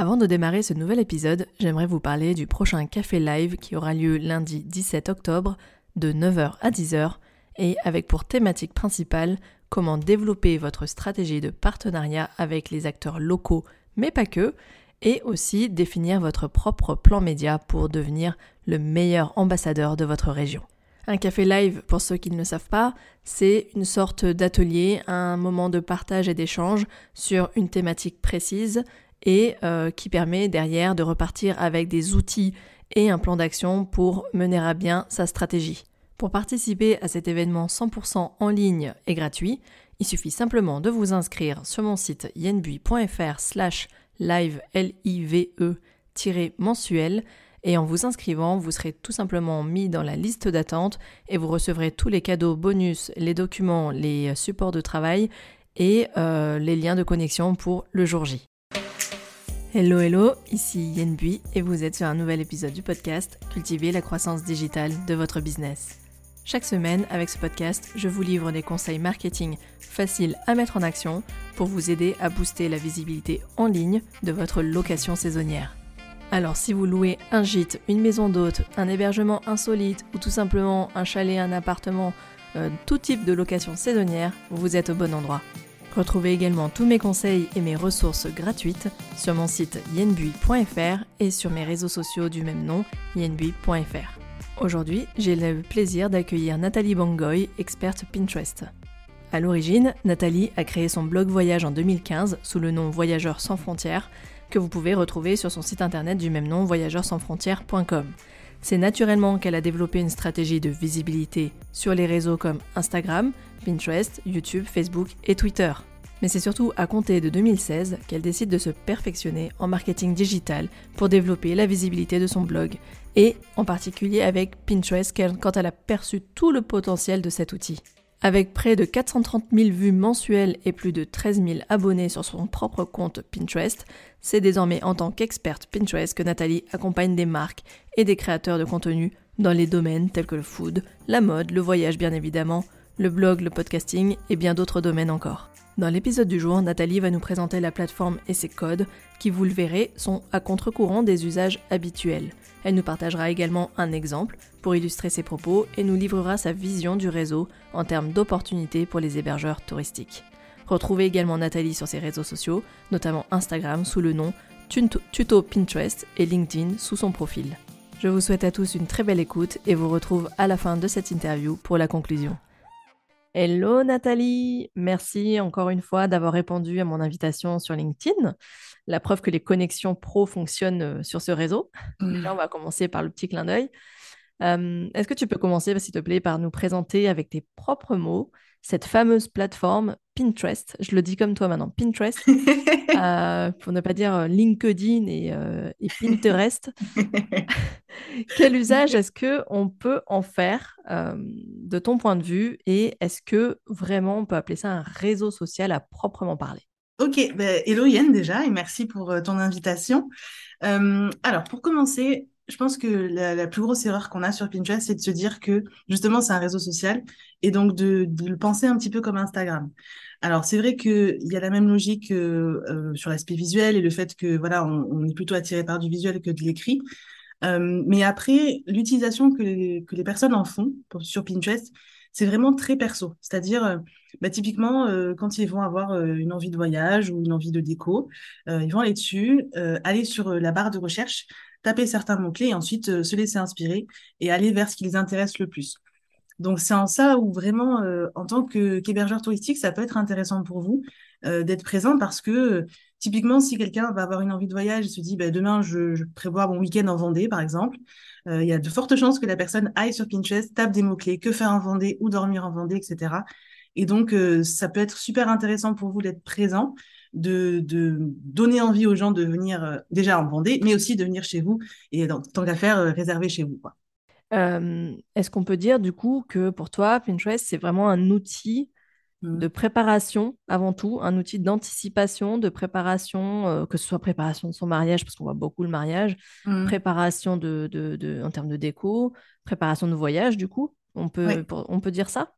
Avant de démarrer ce nouvel épisode, j'aimerais vous parler du prochain café live qui aura lieu lundi 17 octobre de 9h à 10h et avec pour thématique principale comment développer votre stratégie de partenariat avec les acteurs locaux, mais pas que, et aussi définir votre propre plan média pour devenir le meilleur ambassadeur de votre région. Un café live, pour ceux qui ne le savent pas, c'est une sorte d'atelier, un moment de partage et d'échange sur une thématique précise et euh, qui permet derrière de repartir avec des outils et un plan d'action pour mener à bien sa stratégie. Pour participer à cet événement 100% en ligne et gratuit, il suffit simplement de vous inscrire sur mon site yenbui.fr slash live mensuel et en vous inscrivant, vous serez tout simplement mis dans la liste d'attente et vous recevrez tous les cadeaux bonus, les documents, les supports de travail et euh, les liens de connexion pour le jour J. Hello hello, ici Yen Bui et vous êtes sur un nouvel épisode du podcast Cultiver la croissance digitale de votre business. Chaque semaine, avec ce podcast, je vous livre des conseils marketing faciles à mettre en action pour vous aider à booster la visibilité en ligne de votre location saisonnière. Alors si vous louez un gîte, une maison d'hôte, un hébergement insolite ou tout simplement un chalet, un appartement, euh, tout type de location saisonnière, vous êtes au bon endroit. Retrouvez également tous mes conseils et mes ressources gratuites sur mon site yenbui.fr et sur mes réseaux sociaux du même nom, yenbui.fr. Aujourd'hui, j'ai le plaisir d'accueillir Nathalie Bangoy, experte Pinterest. À l'origine, Nathalie a créé son blog voyage en 2015 sous le nom Voyageurs sans frontières, que vous pouvez retrouver sur son site internet du même nom voyageursansfrontières.com. C'est naturellement qu'elle a développé une stratégie de visibilité sur les réseaux comme Instagram, Pinterest, YouTube, Facebook et Twitter. Mais c'est surtout à compter de 2016 qu'elle décide de se perfectionner en marketing digital pour développer la visibilité de son blog, et en particulier avec Pinterest quand elle a perçu tout le potentiel de cet outil. Avec près de 430 000 vues mensuelles et plus de 13 000 abonnés sur son propre compte Pinterest, c'est désormais en tant qu'experte Pinterest que Nathalie accompagne des marques et des créateurs de contenu dans les domaines tels que le food, la mode, le voyage bien évidemment, le blog, le podcasting et bien d'autres domaines encore. Dans l'épisode du jour, Nathalie va nous présenter la plateforme et ses codes qui, vous le verrez, sont à contre-courant des usages habituels. Elle nous partagera également un exemple pour illustrer ses propos et nous livrera sa vision du réseau en termes d'opportunités pour les hébergeurs touristiques. Retrouvez également Nathalie sur ses réseaux sociaux, notamment Instagram sous le nom Tuto Pinterest et LinkedIn sous son profil. Je vous souhaite à tous une très belle écoute et vous retrouve à la fin de cette interview pour la conclusion. Hello Nathalie, merci encore une fois d'avoir répondu à mon invitation sur LinkedIn. La preuve que les connexions pro fonctionnent euh, sur ce réseau. Mmh. Là, on va commencer par le petit clin d'œil. Est-ce que tu peux commencer, s'il te plaît, par nous présenter avec tes propres mots cette fameuse plateforme Pinterest, je le dis comme toi maintenant, Pinterest, euh, pour ne pas dire euh, LinkedIn et, euh, et Pinterest. Quel usage est-ce que on peut en faire de ton point de vue et est-ce que vraiment on peut appeler ça un réseau social à proprement parler? Ok, ben, hello Yann déjà et merci pour ton invitation. alors pour commencer, je pense que la, plus grosse erreur qu'on a sur Pinterest, c'est de se dire que justement c'est un réseau social et donc de, le penser un petit peu comme Instagram. Alors c'est vrai qu'il y a la même logique euh, sur l'aspect visuel et le fait que voilà on, est plutôt attiré par du visuel que de l'écrit. Euh, mais après l'utilisation que les, que les personnes en font sur Pinterest, c'est vraiment très perso. C'est-à-dire, euh, bah, typiquement, quand ils vont avoir une envie de voyage ou une envie de déco, ils vont aller dessus, aller sur la barre de recherche, taper certains mots-clés et ensuite euh, se laisser inspirer et aller vers ce qui les intéresse le plus. Donc c'est en ça où vraiment, euh, en tant qu'hébergeur touristique, ça peut être intéressant pour vous euh, d'être présent parce que typiquement, si quelqu'un va avoir une envie de voyage et se dit bah, demain je, prévois mon week-end en Vendée, par exemple, il y a de fortes chances que la personne aille sur Pinterest, tape des mots-clés, que faire en Vendée, ou dormir en Vendée, etc. Et donc, ça peut être super intéressant pour vous d'être présent de, donner envie aux gens de venir euh, déjà en Vendée, mais aussi de venir chez vous et tant qu'à faire, euh, réserver chez vous. Euh, est-ce qu'on peut dire du coup que pour toi, Pinterest, c'est vraiment un outil mmh. de préparation avant tout, un outil d'anticipation, de préparation, que ce soit préparation de son mariage, parce qu'on voit beaucoup le mariage, mmh. préparation de, de, en termes de déco, préparation de voyage, du coup, on peut, on peut dire ça?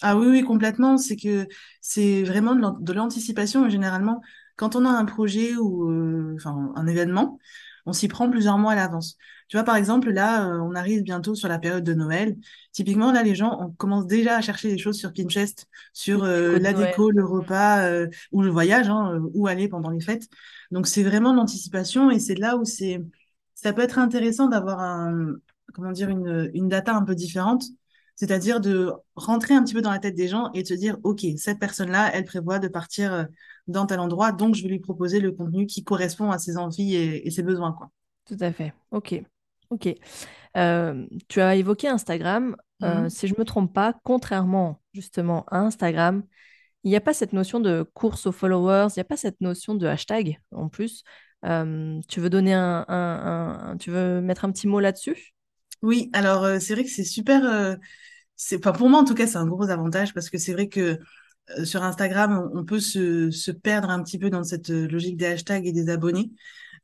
Ah oui, oui, complètement. C'est que c'est vraiment de l'anticipation. Généralement, quand on a un projet ou euh, enfin un événement, on s'y prend plusieurs mois à l'avance. Tu vois, par exemple, là, euh, on arrive bientôt sur la période de Noël. Typiquement, là, les gens, on commence déjà à chercher des choses sur Pinterest, sur euh, la déco, le repas euh, ou le voyage, hein, où aller pendant les fêtes. Donc, c'est vraiment l'anticipation et c'est là où c'est, ça peut être intéressant d'avoir un, comment dire, une, une data un peu différente. C'est-à-dire de rentrer un petit peu dans la tête des gens et de se dire, OK, cette personne-là, elle prévoit de partir dans tel endroit, donc je vais lui proposer le contenu qui correspond à ses envies et, ses besoins. Quoi. Tout à fait. OK. OK. Euh, tu as évoqué Instagram. Euh, mhm. si je ne me trompe pas, contrairement justement à Instagram, il n'y a pas cette notion de course aux followers, il n'y a pas cette notion de hashtag en plus. Euh, tu veux donner un, tu veux mettre un petit mot là-dessus? Oui, alors c'est vrai que c'est super. c'est, pour moi en tout cas, c'est un gros avantage parce que c'est vrai que sur Instagram, on peut se, se, perdre un petit peu dans cette euh, logique des hashtags et des abonnés.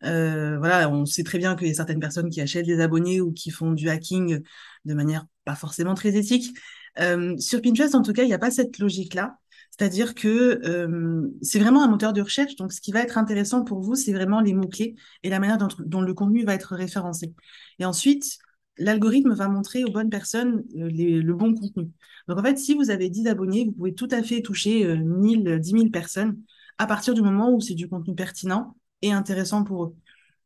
Euh, voilà, on sait très bien qu'il y a certaines personnes qui achètent des abonnés ou qui font du hacking de manière pas forcément très éthique. Euh, sur Pinterest, en tout cas, il n'y a pas cette logique-là. C'est-à-dire que euh, c'est vraiment un moteur de recherche. Donc, ce qui va être intéressant pour vous, c'est vraiment les mots-clés et la manière dont, dont, le contenu va être référencé. Et ensuite, l'algorithme va montrer aux bonnes personnes euh, le bon contenu. Donc en fait, si vous avez 10 abonnés, vous pouvez tout à fait toucher euh, 1000, 10 000 personnes à partir du moment où c'est du contenu pertinent et intéressant pour eux.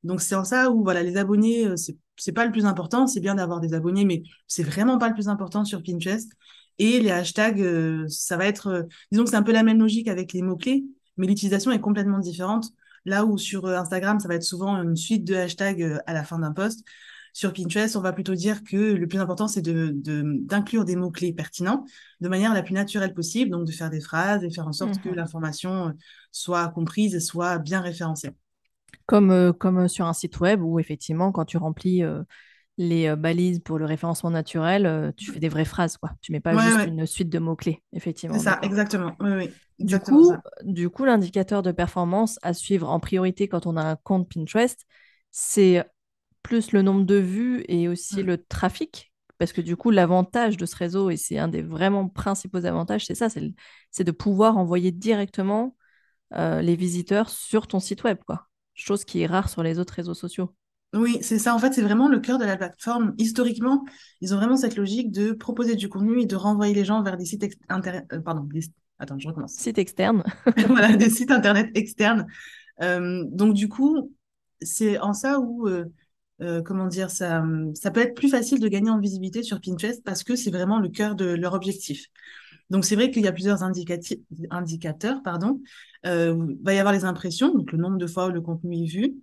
Donc c'est en ça où voilà, les abonnés, euh, c'est c'est pas le plus important, c'est bien d'avoir des abonnés, mais c'est vraiment pas le plus important sur Pinterest. Et les hashtags, euh, ça va être, disons que c'est un peu la même logique avec les mots-clés, mais l'utilisation est complètement différente. Là où sur Instagram, ça va être souvent une suite de hashtags à la fin d'un post. Sur Pinterest, on va plutôt dire que le plus important, c'est d'inclure de, des mots-clés pertinents de manière la plus naturelle possible, donc de faire des phrases et faire en sorte que mhm. l'information soit comprise et soit bien référencée. Comme, euh, comme sur un site web où effectivement, quand tu remplis euh, les euh, balises pour le référencement naturel, tu fais des vraies phrases, quoi. Tu mets pas juste une suite de mots-clés, effectivement. C'est ça, exactement. Oui, du coup, du coup, l'indicateur de performance à suivre en priorité quand on a un compte Pinterest, c'est plus le nombre de vues et aussi le trafic. Parce que du coup, l'avantage de ce réseau, et c'est un des vraiment principaux avantages, c'est ça, c'est de pouvoir envoyer directement euh, les visiteurs sur ton site web, quoi. Chose qui est rare sur les autres réseaux sociaux. Oui, c'est ça. En fait, c'est vraiment le cœur de la plateforme. Historiquement, ils ont vraiment cette logique de proposer du contenu et de renvoyer les gens vers des sites euh, pardon, attends, je recommence. Sites externes. voilà, des sites internet externes. Euh, donc du coup, c'est en ça où euh, comment dire, ça, ça peut être plus facile de gagner en visibilité sur Pinterest parce que c'est vraiment le cœur de leur objectif. Donc c'est vrai qu'il y a plusieurs indicateurs, pardon. Euh, va y avoir les impressions, donc le nombre de fois où le contenu est vu,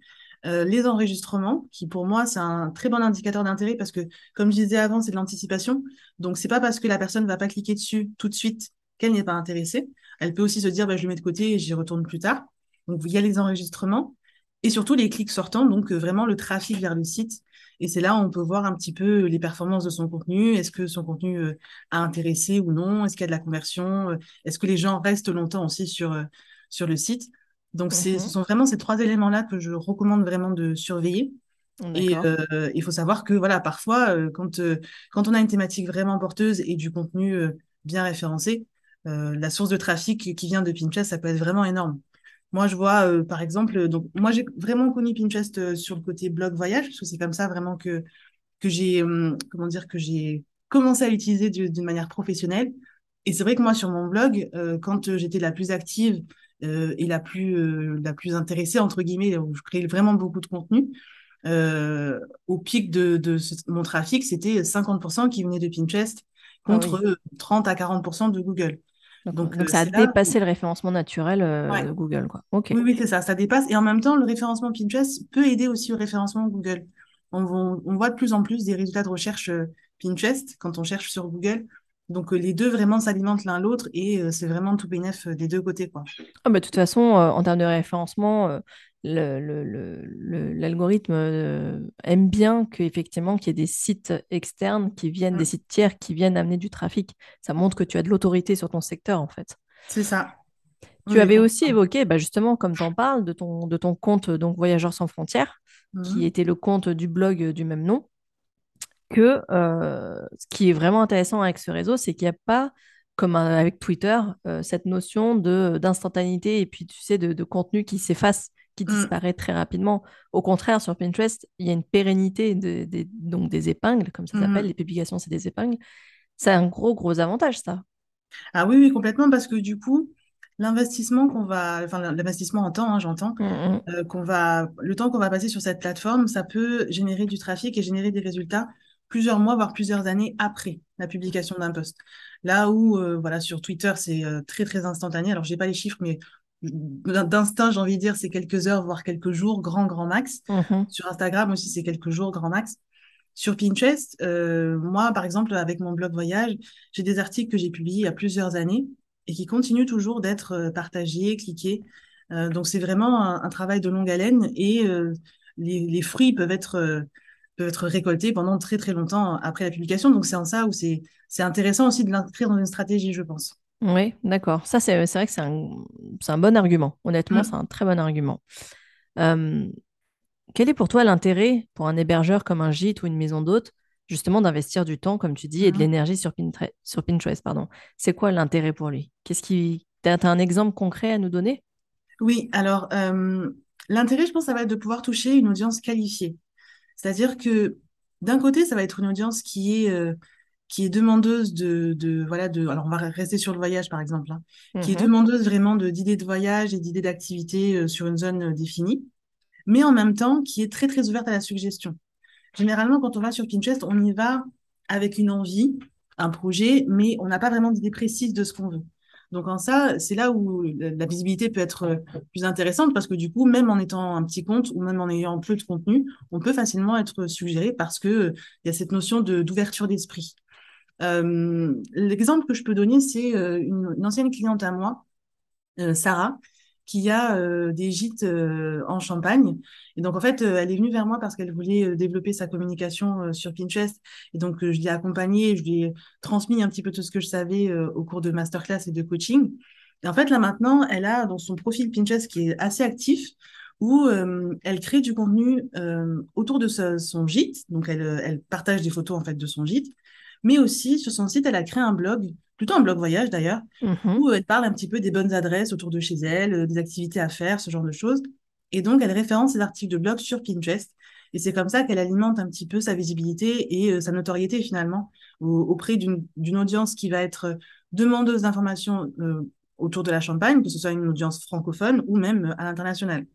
euh, les enregistrements, qui pour moi c'est un très bon indicateur d'intérêt parce que comme je disais avant, c'est de l'anticipation. Donc c'est pas parce que la personne va pas cliquer dessus tout de suite qu'elle n'est pas intéressée. Elle peut aussi se dire bah, je le mets de côté et j'y retourne plus tard. Donc il y a les enregistrements et surtout les clics sortants, donc euh, vraiment le trafic vers le site. Et c'est là où on peut voir un petit peu les performances de son contenu. Est-ce que son contenu euh, a intéressé ou non? Est-ce qu'il y a de la conversion? Euh, Est-ce que les gens restent longtemps aussi sur, sur le site? Donc, ce mhm. sont vraiment ces trois éléments-là que je recommande vraiment de surveiller. Et il faut savoir que voilà, parfois, quand, quand on a une thématique vraiment porteuse et du contenu bien référencé, la source de trafic qui vient de Pinterest, ça peut être vraiment énorme. Moi, je vois, euh, par exemple, donc moi, j'ai vraiment connu Pinterest euh, sur le côté blog voyage, parce que c'est comme ça vraiment que, que j'ai, comment dire, que j'ai commencé à l'utiliser d'une manière professionnelle. Et c'est vrai que moi, sur mon blog, euh, quand j'étais la plus active et la plus, la plus intéressée, entre guillemets, où je créais vraiment beaucoup de contenu, au pic de, de mon trafic, c'était 50% qui venait de Pinterest ah contre 30 à 40% de Google. Donc, euh, ça a dépassé le référencement naturel euh, de Google. Quoi. Oui, oui c'est ça, ça dépasse. Et en même temps, le référencement Pinterest peut aider aussi au référencement Google. On, on voit de plus en plus des résultats de recherche euh, Pinterest quand on cherche sur Google. Donc les deux vraiment s'alimentent l'un l'autre et c'est vraiment tout bénef des deux côtés. Quoi. Ah bah, de toute façon, en termes de référencement, l'algorithme le, le, aime bien qu'effectivement qu'il y ait des sites externes qui viennent, des mm. sites tiers qui viennent amener du trafic. Ça montre que tu as de l'autorité sur ton secteur en fait. C'est ça. Tu avais aussi évoqué, bah justement, comme tu en parles, de ton, de ton compte donc Voyageurs sans frontières, qui mm. était le compte du blog du même nom, que euh, ce qui est vraiment intéressant avec ce réseau, c'est qu'il n'y a pas comme avec Twitter, cette notion d'instantanéité et puis tu sais de, de contenu qui s'efface, qui Mm. disparaît très rapidement. Au contraire, sur Pinterest, il y a une pérennité de, donc des épingles, comme ça s'appelle. Mhm. Les publications, c'est des épingles. C'est un gros, gros avantage, ça. Ah oui, oui, complètement, parce que du coup, l'investissement qu'on va, enfin l'investissement en temps, hein, j'entends, Mm, euh, qu'on va, le temps qu'on va passer sur cette plateforme, ça peut générer du trafic et générer des résultats plusieurs mois, voire plusieurs années après la publication d'un post. Là où, euh, voilà, sur Twitter, c'est euh, très, très instantané. Alors, j'ai pas les chiffres, mais d'instinct, j'ai envie de dire, c'est quelques heures, voire quelques jours, grand, grand max. Mhm. Sur Instagram aussi, c'est quelques jours, grand max. Sur Pinterest, euh, moi, par exemple, avec mon blog voyage, j'ai des articles que j'ai publiés il y a plusieurs années et qui continuent toujours d'être euh, partagés, cliqués. Euh, donc, c'est vraiment un, un travail de longue haleine et euh, les, les fruits peuvent être, peuvent être récoltés pendant très, très longtemps après la publication. Donc, c'est en ça où c'est, c'est intéressant aussi de l'inscrire dans une stratégie, je pense. Oui, d'accord. Ça, c'est c'est vrai que c'est un, c'est un bon argument. Honnêtement, c'est Mm. un très bon argument. Euh, quel est pour toi l'intérêt pour un hébergeur comme un gîte ou une maison d'hôte, justement, d'investir du temps, comme tu dis, et de Mhm. l'énergie sur Pinterest, sur Pinterest, pardon? C'est quoi l'intérêt pour lui? Qu'est-ce qui... T'as, t'as un exemple concret à nous donner? Oui, alors, euh, l'intérêt, je pense, ça va être de pouvoir toucher une audience qualifiée. C'est-à-dire que d'un côté, ça va être une audience qui est, euh, qui est demandeuse de, de, voilà, de, alors on va rester sur le voyage par exemple, hein, qui est Mhm. demandeuse vraiment de, d'idées de voyage et d'idées d'activités euh, sur une zone euh, définie, mais en même temps qui est très très ouverte à la suggestion. Généralement, quand on va sur Pinterest, on y va avec une envie, un projet, mais on n'a pas vraiment d'idée précise de ce qu'on veut. Donc en ça, c'est là où la la visibilité peut être euh, plus intéressante parce que du coup, même en étant un petit compte ou même en ayant peu de contenu, on peut facilement être suggéré parce que euh, il y a cette notion de d'ouverture d'esprit. Euh, l'exemple que je peux donner, c'est euh, une, ancienne cliente à moi, euh, Sarah, qui a des gîtes en Champagne. Et donc, en fait, elle est venue vers moi parce qu'elle voulait développer sa communication sur Pinterest. Et donc, je l'ai accompagnée, je lui ai transmis un petit peu tout ce que je savais au cours de masterclass et de coaching. Et en fait, là maintenant, elle a dans son profil Pinterest qui est assez actif, où elle crée du contenu autour de son gîte. Donc, elle, elle partage des photos en fait de son gîte. Mais aussi, sur son site, elle a créé un blog, plutôt un blog voyage d'ailleurs, Mhm. où elle parle un petit peu des bonnes adresses autour de chez elle, euh, des activités à faire, ce genre de choses. Et donc, elle référence ses articles de blog sur Pinterest. Et c'est comme ça qu'elle alimente un petit peu sa visibilité et euh, sa notoriété finalement au- auprès d'une audience qui va être euh, demandeuse d'informations euh, autour de la Champagne, que ce soit une audience francophone ou même euh, à l'international.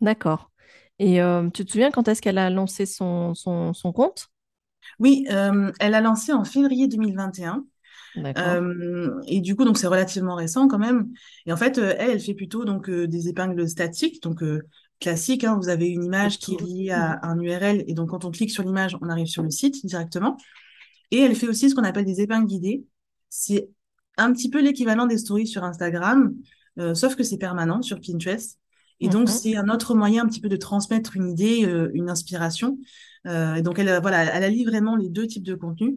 D'accord. Et tu te souviens quand est-ce qu'elle a lancé son, son, son compte? Oui, euh, elle a lancé en février 2021. D'accord. Euh, et du coup, donc c'est relativement récent quand même. Et en fait, euh, elle, elle fait plutôt donc euh, des épingles statiques, donc classiques. hein. vous avez une image qui est liée à un URL, et donc quand on clique sur l'image, on arrive sur le site directement. Et elle fait aussi ce qu'on appelle des épingles guidées. C'est un petit peu l'équivalent des stories sur Instagram, sauf que c'est permanent sur Pinterest. Et donc, Mhm. c'est un autre moyen un petit peu de transmettre une idée, une inspiration. Euh, et donc, elle, euh, voilà, elle allie vraiment les deux types de contenus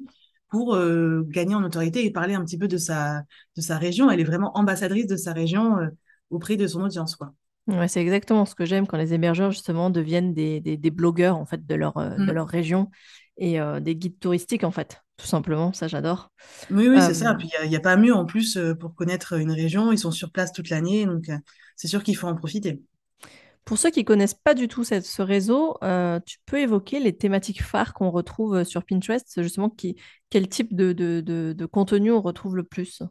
pour euh, gagner en notoriété et parler un petit peu de sa, de sa région. Elle est vraiment ambassadrice de sa région euh, auprès de son audience, quoi. Ouais, c'est exactement ce que j'aime quand les hébergeurs justement deviennent des, des, des blogueurs en fait de leur, euh, de Mm. leur région et des guides touristiques en fait, tout simplement. Ça, j'adore. Oui, oui, c'est ça. Puis, il n'y a, a pas mieux en plus pour connaître une région. Ils sont sur place toute l'année, donc c'est sûr qu'il faut en profiter. Pour ceux qui connaissent pas du tout cette- ce réseau, euh, tu peux évoquer les thématiques phares qu'on retrouve sur Pinterest, justement, qui, quel type de, de, de, de contenu on retrouve le plus?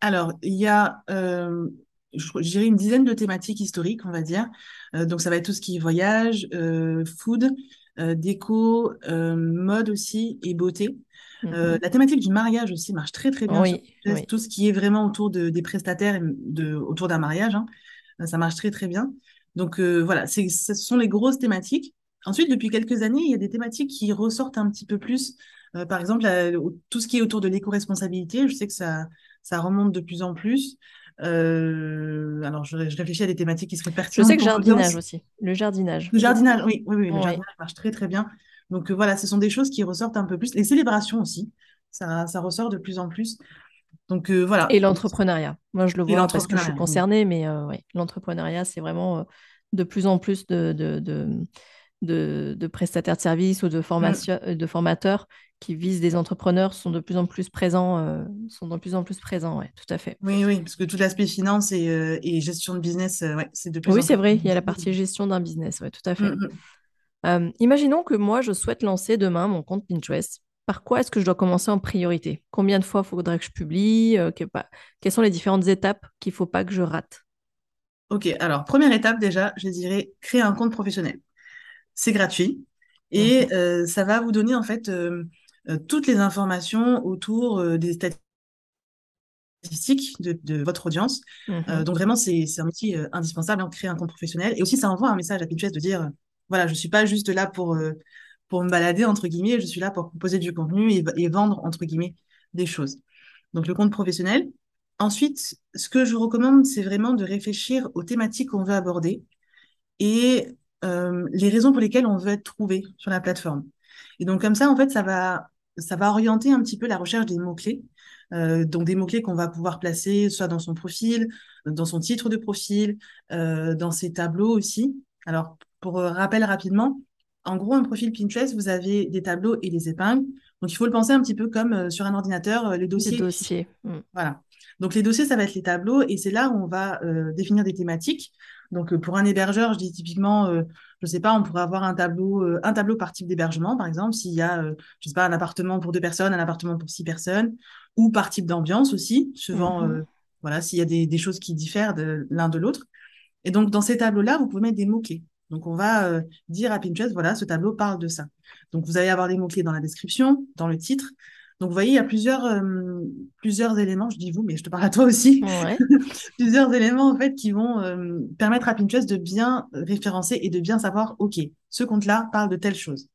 Alors, il y a, euh, je, dirais, une dizaine de thématiques historiques, on va dire. Euh, donc, ça va être tout ce qui est voyage, euh, food, euh, déco, euh, mode aussi et beauté. Euh, Mhm. la thématique du mariage aussi marche très, très bien Oui, oui. Tout ce qui est vraiment autour de, des prestataires de, autour d'un mariage, hein, euh, ça marche très, très bien. Donc, euh, voilà, c'est, ce sont les grosses thématiques. Ensuite, depuis quelques années, il y a des thématiques qui ressortent un petit peu plus. Euh, par exemple, la- tout ce qui est autour de l'éco-responsabilité, je sais que ça, ça remonte de plus en plus. Euh, alors, je, je réfléchis à des thématiques qui seraient Je pertinentes sais que jardinage aussi. Le jardinage. Le jardinage, oui, oui, oui, le jardinage marche très, très bien. Donc, euh, voilà, ce sont des choses qui ressortent un peu plus. Les célébrations aussi, ça, ça ressort de plus en plus. Donc, euh, voilà. Et l'entrepreneuriat. Moi, je le vois parce que je suis concernée, mais euh, ouais, l'entrepreneuriat, c'est vraiment euh, de plus en plus de, de, de, de, prestataires de services ou de, formation, mm. de formateurs qui visent des entrepreneurs sont de plus en plus présents, sont de plus en plus présents, ouais, tout à fait. Oui, oui, parce que tout l'aspect finance et, et, gestion de business, ouais, c'est de plus Oui, c'est vrai, il y a la partie gestion d'un business, ouais, tout à fait. Mm, imaginons que moi, je souhaite lancer demain mon compte Pinterest par quoi est-ce que je dois commencer en priorité? Combien de fois faudrait que je publie? Euh, Quelles sont les différentes étapes qu'il ne faut pas que je rate? Ok, alors première étape déjà, je dirais créer un compte professionnel. C'est gratuit et euh, ça va vous donner en fait euh, toutes les informations autour des statistiques de, votre audience. Mhm. donc vraiment, c'est un outil indispensable, hein, créer un compte professionnel. Et aussi, ça envoie un message à Pinterest de dire, voilà, je ne suis pas juste là pour pour me balader, entre guillemets, je suis là pour proposer du contenu et, vendre, entre guillemets, des choses. Donc, le compte professionnel. Ensuite, ce que je recommande, c'est vraiment de réfléchir aux thématiques qu'on veut aborder et euh, les raisons pour lesquelles on veut être trouvé sur la plateforme. Et donc, comme ça, en fait, ça va, ça va orienter un petit peu la recherche des mots-clés. Euh, donc, des mots-clés qu'on va pouvoir placer soit dans son profil, dans son titre de profil, euh, dans ses tableaux aussi. Alors, pour rappel rapidement, en gros, un profil Pinterest, vous avez des tableaux et des épingles. Donc, il faut le penser un petit peu comme euh, sur un ordinateur, euh, les dossiers. Les dossiers. Mm. Voilà. Donc, les dossiers, ça va être les tableaux et c'est là où on va euh, définir des thématiques. Donc, pour un hébergeur, je dis typiquement, je ne sais pas, on pourrait avoir un tableau, un tableau par type d'hébergement, par exemple, s'il y a, je sais pas, un appartement pour deux personnes, un appartement pour six personnes, ou par type d'ambiance aussi, suivant, mm-hmm. voilà, s'il y a des, des, choses qui diffèrent de l'un de l'autre. Et donc, dans ces tableaux-là, vous pouvez mettre des mots-clés. Donc, on va euh, dire à Pinterest, voilà, ce tableau parle de ça. Donc, vous allez avoir des mots-clés dans la description, dans le titre. Donc, vous voyez, il y a plusieurs, euh, plusieurs éléments, je dis vous, mais je te parle à toi aussi. plusieurs éléments, en fait, qui vont euh, permettre à Pinterest de bien référencer et de bien savoir, OK, ce compte-là parle de telle chose.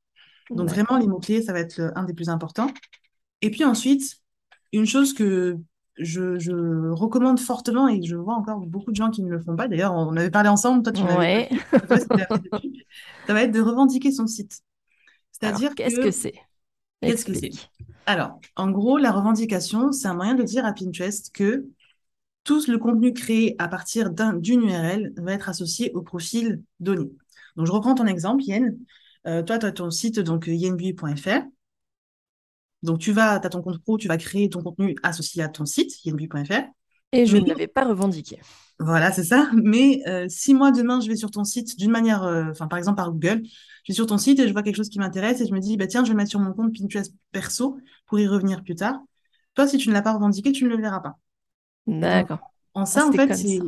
Donc, vraiment, les mots-clés, ça va être un des plus importants. Et puis ensuite, une chose que je, recommande fortement et je vois encore beaucoup de gens qui ne le font pas. D'ailleurs, on avait parlé ensemble, toi tu ouais. Ça va être de revendiquer son site. C'est-à-dire qu'est-ce que c'est? Qu'est-ce que c'est? Alors, en gros, la revendication, c'est un moyen de dire à Pinterest que tout le contenu créé à partir d'une URL va être associé au profil donné. Donc, je reprends ton exemple, Yen. Euh, toi, tu as ton site, donc yenbui.fr. Donc, tu vas, as ton compte pro, tu vas créer ton contenu associé à ton site, yenbu.fr. Et je ne l'avais pas revendiqué. Voilà, c'est ça. Mais euh, si moi, demain, je vais sur ton site d'une manière, euh, enfin, par exemple, par Google, je vais sur ton site et je vois quelque chose qui m'intéresse et je me dis, bah, tiens, je vais le mettre sur mon compte Pinterest perso pour y revenir plus tard. Toi, si tu ne l'as pas revendiqué, tu ne le verras pas. D'accord. En ça, en fait, c'est.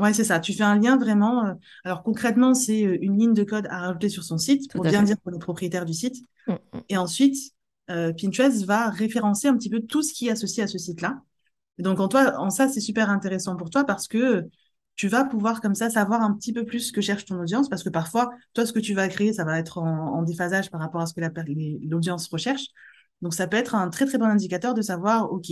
Ouais, c'est ça. Tu fais un lien vraiment. Euh, alors concrètement, c'est une ligne de code à rajouter sur son site pour bien dire qu'on est propriétaire du site. Mm, mm. Et ensuite, euh, Pinterest va référencer un petit peu tout ce qui est associé à ce site-là. Donc, en, toi, en ça, c'est super intéressant pour toi parce que tu vas pouvoir comme ça savoir un petit peu plus ce que cherche ton audience parce que parfois, toi, ce que tu vas créer, ça va être en, déphasage par rapport à ce que l'audience recherche. Donc, ça peut être un très, très bon indicateur de savoir, OK,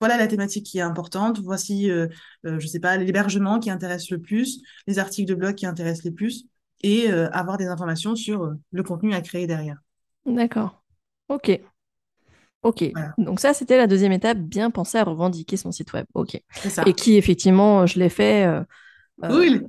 voilà la thématique qui est importante, voici, euh, euh, je sais pas, l'hébergement qui intéresse le plus, les articles de blog qui intéressent les plus et avoir des informations sur le contenu à créer derrière. D'accord. Ok. Ok. Donc ça, c'était la deuxième étape, bien penser à revendiquer son site web. Ok. Et qui, effectivement, je l'ai fait. Euh, euh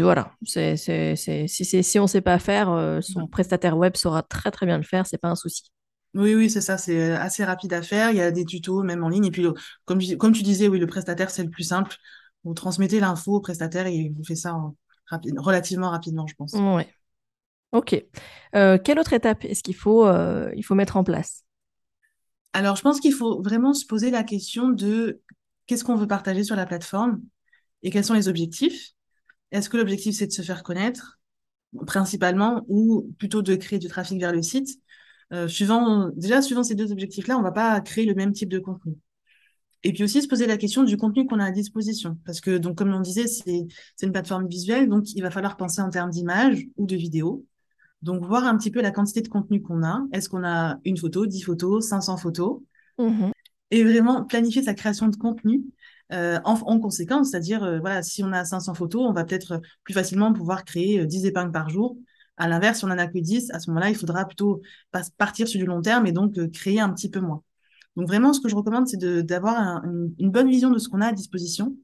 voilà. C'est, si, on ne sait pas faire, euh, son prestataire web saura très très bien le faire. C'est pas un souci. Oui, oui, c'est ça. C'est assez rapide à faire. Il y a des tutos même en ligne. Et puis, comme, comme tu disais, oui, le prestataire, c'est le plus simple. Vous transmettez l'info au prestataire et il vous fait ça relativement rapidement, je pense. Oui. Ok. Euh, quelle autre étape est-ce qu'il faut, euh, faut mettre en place? Alors, je pense qu'il faut vraiment se poser la question de qu'est-ce qu'on veut partager sur la plateforme et quels sont les objectifs. Est-ce que l'objectif, c'est de se faire connaître principalement ou plutôt de créer du trafic vers le site? Euh, suivant, Déjà, suivant ces deux objectifs-là, on ne va pas créer le même type de contenu. Et puis aussi se poser la question du contenu qu'on a à disposition. Parce que, donc, comme on disait, c'est une plateforme visuelle, donc il va falloir penser en termes d'images ou de vidéos. Donc, voir un petit peu la quantité de contenu qu'on a. Est-ce qu'on a une photo, 10 photos, 500 photos? Mmh Et vraiment planifier sa création de contenu euh, en, conséquence. C'est-à-dire, euh, voilà, si on a 500 photos, on va peut-être plus facilement pouvoir créer 10 euh, épingles par jour. À l'inverse, si on n'en a que 10, à ce moment-là, il faudra plutôt partir sur du long terme et donc créer un petit peu moins. Donc, vraiment, ce que je recommande, c'est d'avoir une bonne vision de ce qu'on a à disposition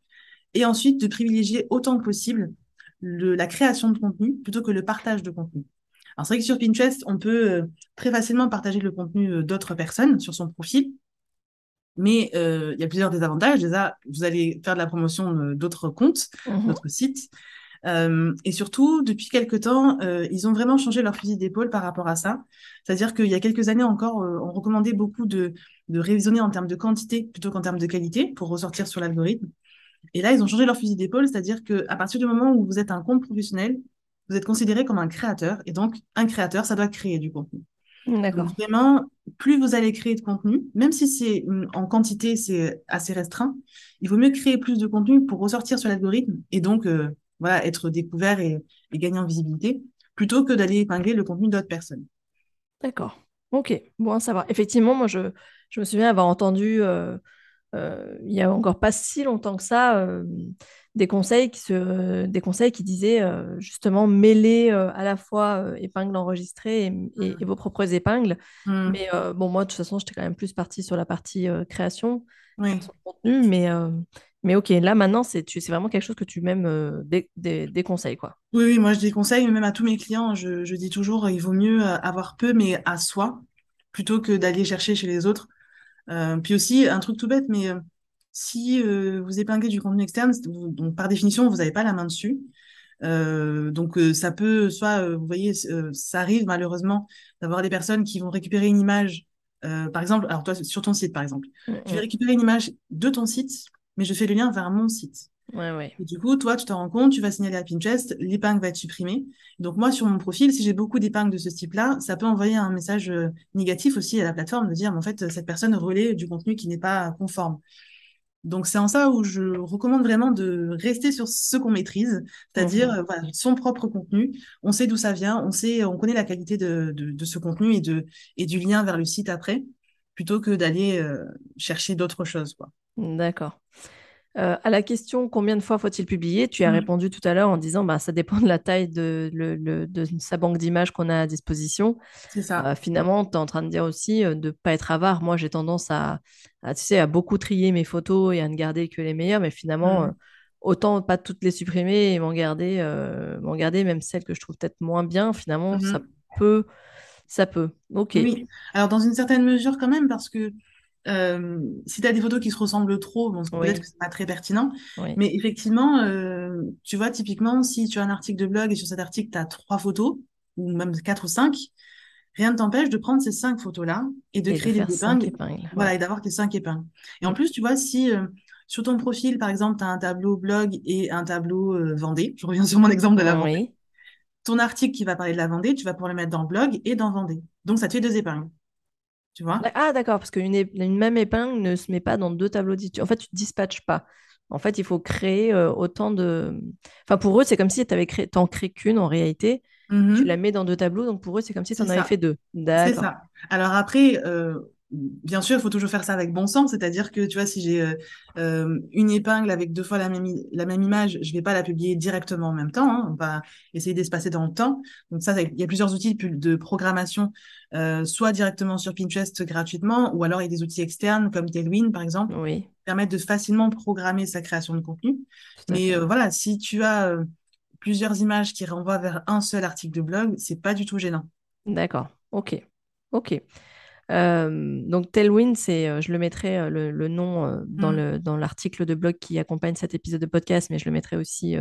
et ensuite de privilégier autant que possible la création de contenu plutôt que le partage de contenu. Alors, c'est vrai que sur Pinterest, on peut euh, très facilement partager le contenu euh, d'autres personnes sur son profil. Mais euh, il y a plusieurs désavantages. Déjà, vous allez faire de la promotion d'autres comptes, Mhm. d'autres sites. Euh, et surtout, depuis quelques temps, euh, ils ont vraiment changé leur fusil d'épaule par rapport à ça. C'est-à-dire qu'il y a quelques années encore, euh, on recommandait beaucoup de, de révisionner en termes de quantité plutôt qu'en termes de qualité pour ressortir sur l'algorithme. Et là, ils ont changé leur fusil d'épaule, c'est-à-dire qu'à partir du moment où vous êtes un compte professionnel, vous êtes considéré comme un créateur. Et donc, un créateur, ça doit créer du contenu. D'accord. Vraiment, plus vous allez créer de contenu, même si c'est en quantité, c'est assez restreint, il vaut mieux créer plus de contenu pour ressortir sur l'algorithme et donc euh, voilà, être découvert et, et gagner en visibilité, plutôt que d'aller épingler le contenu d'autres personnes. D'accord. Ok. Bon à savoir. Effectivement, moi, je, je me souviens avoir entendu euh, euh, il y a encore pas si longtemps que ça, des conseils qui se, des conseils qui disaient euh, justement mêler euh, à la fois euh, épingles enregistrées et, et- et vos propres épingles. Mm. Mais euh, bon, moi, de toute façon, j'étais quand même plus partie sur la partie création, Oui. contenu. Mais, mais ok, là maintenant, c'est tu- c'est vraiment quelque chose que tu m'aimes euh, des, des, des conseils, quoi. Oui, oui, moi je déconseille, même à tous mes clients, je, je dis toujours, il vaut mieux avoir peu, mais à soi, plutôt que d'aller chercher chez les autres. Puis aussi, un truc tout bête, mais si euh, vous épinglez du contenu externe, vous- donc par définition, vous n'avez pas la main dessus. Euh, donc euh, ça peut, soit, euh, vous voyez, ça arrive malheureusement d'avoir des personnes qui vont récupérer une image, par exemple, alors toi, sur ton site, par exemple, je vais récupérer une image de ton site, mais je fais le lien vers mon site. Ouais, ouais. Et du coup, toi, tu t'en rends compte, tu vas signaler à Pinterest, l'épingle va être supprimée. Donc moi, sur mon profil, si j'ai beaucoup d'épingles de ce type-là, ça peut envoyer un message négatif aussi à la plateforme de dire, mais en fait, cette personne relaie du contenu qui n'est pas conforme. Donc c'est en ça où je recommande vraiment de rester sur ce qu'on maîtrise, c'est-à-dire euh, voilà, son propre contenu. On sait d'où ça vient, on sait, on connaît la qualité de, de, de ce contenu et, de, et du lien vers le site après, plutôt que d'aller euh, chercher d'autres choses. D'accord. Euh, à la question combien de fois faut-il publier, tu as Mm. répondu tout à l'heure en disant bah, ça dépend de la taille de, le- le- de sa banque d'images qu'on a à disposition. C'est ça. Euh, finalement, tu es en train de dire aussi euh, de ne pas être avare. Moi, j'ai tendance à, à, tu sais, à beaucoup trier mes photos et à ne garder que les meilleures, mais finalement, euh, Mm. autant pas toutes les supprimer et m'en garder, euh, m'en garder même celles que je trouve peut-être moins bien. Finalement, ça Mhm. peut, ça peut. Ok. Oui, alors dans une certaine mesure quand même, parce que euh, si tu as des photos qui se ressemblent trop, bon, peut-être Oui, que c'est pas très pertinent, oui. mais effectivement, euh, tu vois, typiquement, si tu as un article de blog et sur cet article, tu as trois photos, ou même quatre ou cinq, rien ne t'empêche de prendre ces cinq photos-là et de Et créer des épingles, épingles. voilà, Ouais. et d'avoir tes cinq épingles. Et en Mm. plus, tu vois, si euh, sur ton profil, par exemple, tu as un tableau blog et un tableau Vendée, je reviens sur mon exemple de la Vendée, Oui. ton article qui va parler de la Vendée, tu vas pouvoir le mettre dans blog et dans Vendée. Donc, ça te fait deux épingles, tu vois? Ah, d'accord, parce qu'une une même épingle ne se met pas dans deux tableaux d'études. En fait, tu ne dispatches pas. En fait, il faut créer euh, autant de... Enfin, pour eux, c'est comme si tu avais créé... t'en crées qu'une en réalité. Tu la mets dans deux tableaux, donc pour eux, c'est comme si tu en avais fait deux. C'est ça. Alors après, euh, bien sûr, il faut toujours faire ça avec bon sens, c'est-à-dire que tu vois, si j'ai euh, euh, une épingle avec deux fois la même, i- la même image, je vais pas la publier directement en même temps, hein. On va essayer d'espacer dans le temps. Donc ça, il y a plusieurs outils de programmation, euh, soit directement sur Pinterest gratuitement, ou alors il y a des outils externes comme Tailwind, par exemple, Oui, qui permettent de facilement programmer sa création de contenu. Mais euh, voilà, si tu as plusieurs images qui renvoient vers un seul article de blog, c'est pas du tout gênant. D'accord. Ok. Ok. Euh, donc Tailwind, c'est, euh, je le mettrai euh, le, le nom dans Mm. le, dans l'article de blog qui accompagne cet épisode de podcast, mais je le mettrai aussi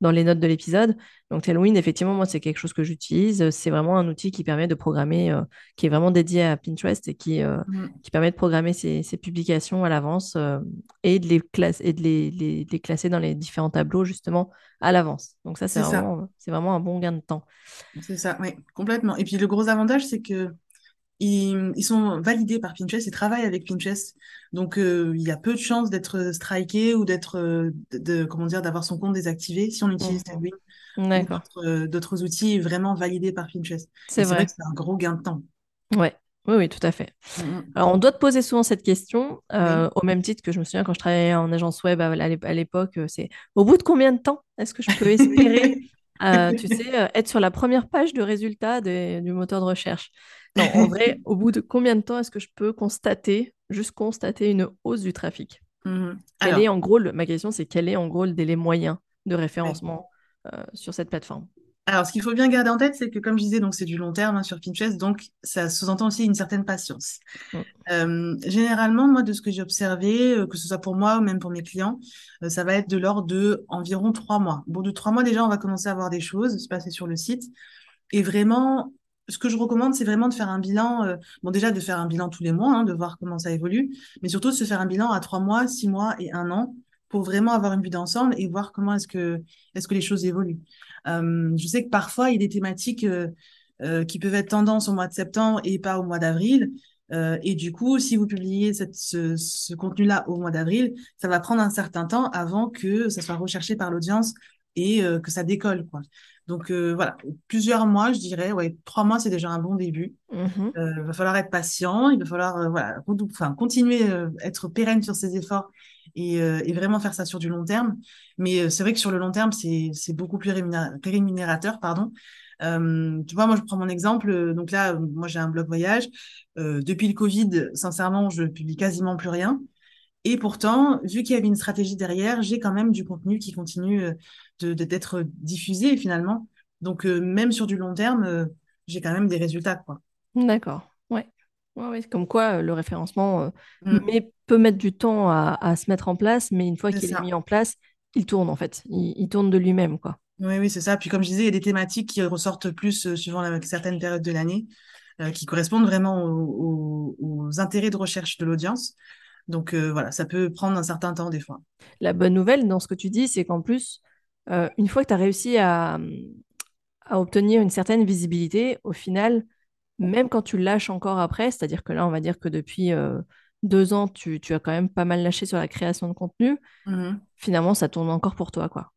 dans les notes de l'épisode. Donc Tailwind, effectivement, moi, c'est quelque chose que j'utilise. C'est vraiment un outil qui permet de programmer, euh, qui est vraiment dédié à Pinterest et qui, euh, Mm. qui permet de programmer ses, ses publications à l'avance et de les classer et de les, les- les classer dans les différents tableaux justement à l'avance. Donc ça, c'est C'est ça. vraiment, c'est vraiment un bon gain de temps. C'est ça, oui, complètement. Et puis le gros avantage, c'est que ils, ils sont validés par Pinterest, ils travaillent avec Pinterest. Donc euh, il y a peu de chances d'être striké ou d'être euh, de, de- comment dire d'avoir son compte désactivé si on utilise. Tailwind D'accord. d'autres euh, outils vraiment validés par Pinterest. C'est vrai vrai. que c'est un gros gain de temps. Ouais. Oui, oui, tout à fait. Mm, mm. Alors, on doit te poser souvent cette question, euh, au même titre que je me souviens quand je travaillais en agence web à l'é- à l'époque, euh, c'est au bout de combien de temps est-ce que je peux espérer, euh, tu sais, euh, être sur la première page de résultats des- du moteur de recherche? Non, en vrai, au bout de combien de temps est-ce que je peux constater, juste constater une hausse du trafic? Quel est en gros, le- ma question, c'est quel est en gros le délai moyen de ouais. référencement euh, sur cette plateforme? Alors, ce qu'il faut bien garder en tête, c'est que, comme je disais, donc c'est du long terme hein, sur Pinterest, donc ça sous-entend aussi une certaine patience. Mm. Euh, généralement, moi, de ce que j'ai observé, euh, que ce soit pour moi ou même pour mes clients, euh, ça va être de l'ordre de environ trois mois. Bon, de trois mois, déjà, on va commencer à voir des choses se passer sur le site. Et vraiment, ce que je recommande, c'est vraiment de faire un bilan. bon, déjà, de faire un bilan tous les mois, hein, de voir comment ça évolue, mais surtout de se faire un bilan à trois mois, six mois et un an pour vraiment avoir une vue d'ensemble et voir comment est-ce que, est-ce que les choses évoluent. Euh, je sais que parfois, il y a des thématiques euh, euh, qui peuvent être tendance au mois de septembre et pas au mois d'avril. Et du coup, si vous publiez ce contenu-là au mois d'avril, ça va prendre un certain temps avant que ça soit recherché par l'audience et euh, que ça décolle, quoi. Donc euh, voilà, plusieurs mois, je dirais, ouais, trois mois, c'est déjà un bon début. Mhm. Euh, il va falloir être patient, il va falloir voilà, enfin, continuer, être pérenne sur ses efforts et, et vraiment faire ça sur du long terme. Mais c'est vrai que sur le long terme, c'est, beaucoup plus rémunéra- rémunérateur, pardon. Tu vois, moi, je prends mon exemple. Donc là, moi, j'ai un blog voyage. Depuis le Covid, sincèrement, je publie quasiment plus rien. Et pourtant, vu qu'il y avait une stratégie derrière, j'ai quand même du contenu qui continue euh, d'être diffusé finalement. Donc, euh, même sur du long terme, euh, j'ai quand même des résultats, quoi. D'accord. Ouais. Ouais, ouais. Comme quoi, euh, le référencement Mm, mais peut mettre du temps à, à se mettre en place, mais une fois qu'il est mis en place, il tourne en fait. Il, il tourne de lui-même, quoi. Oui, oui, c'est ça. Puis comme je disais, il y a des thématiques qui ressortent plus suivant la- certaines périodes de l'année, qui correspondent vraiment aux, aux- aux intérêts de recherche de l'audience. Donc euh, voilà, ça peut prendre un certain temps des fois. La bonne nouvelle dans ce que tu dis, c'est qu'en plus, euh, une fois que tu as réussi à, à obtenir une certaine visibilité, au final, même quand tu lâches encore après, c'est-à-dire que là, on va dire que depuis euh, deux ans, tu, tu as quand même pas mal lâché sur la création de contenu, Mhm. finalement, ça tourne encore pour toi, quoi.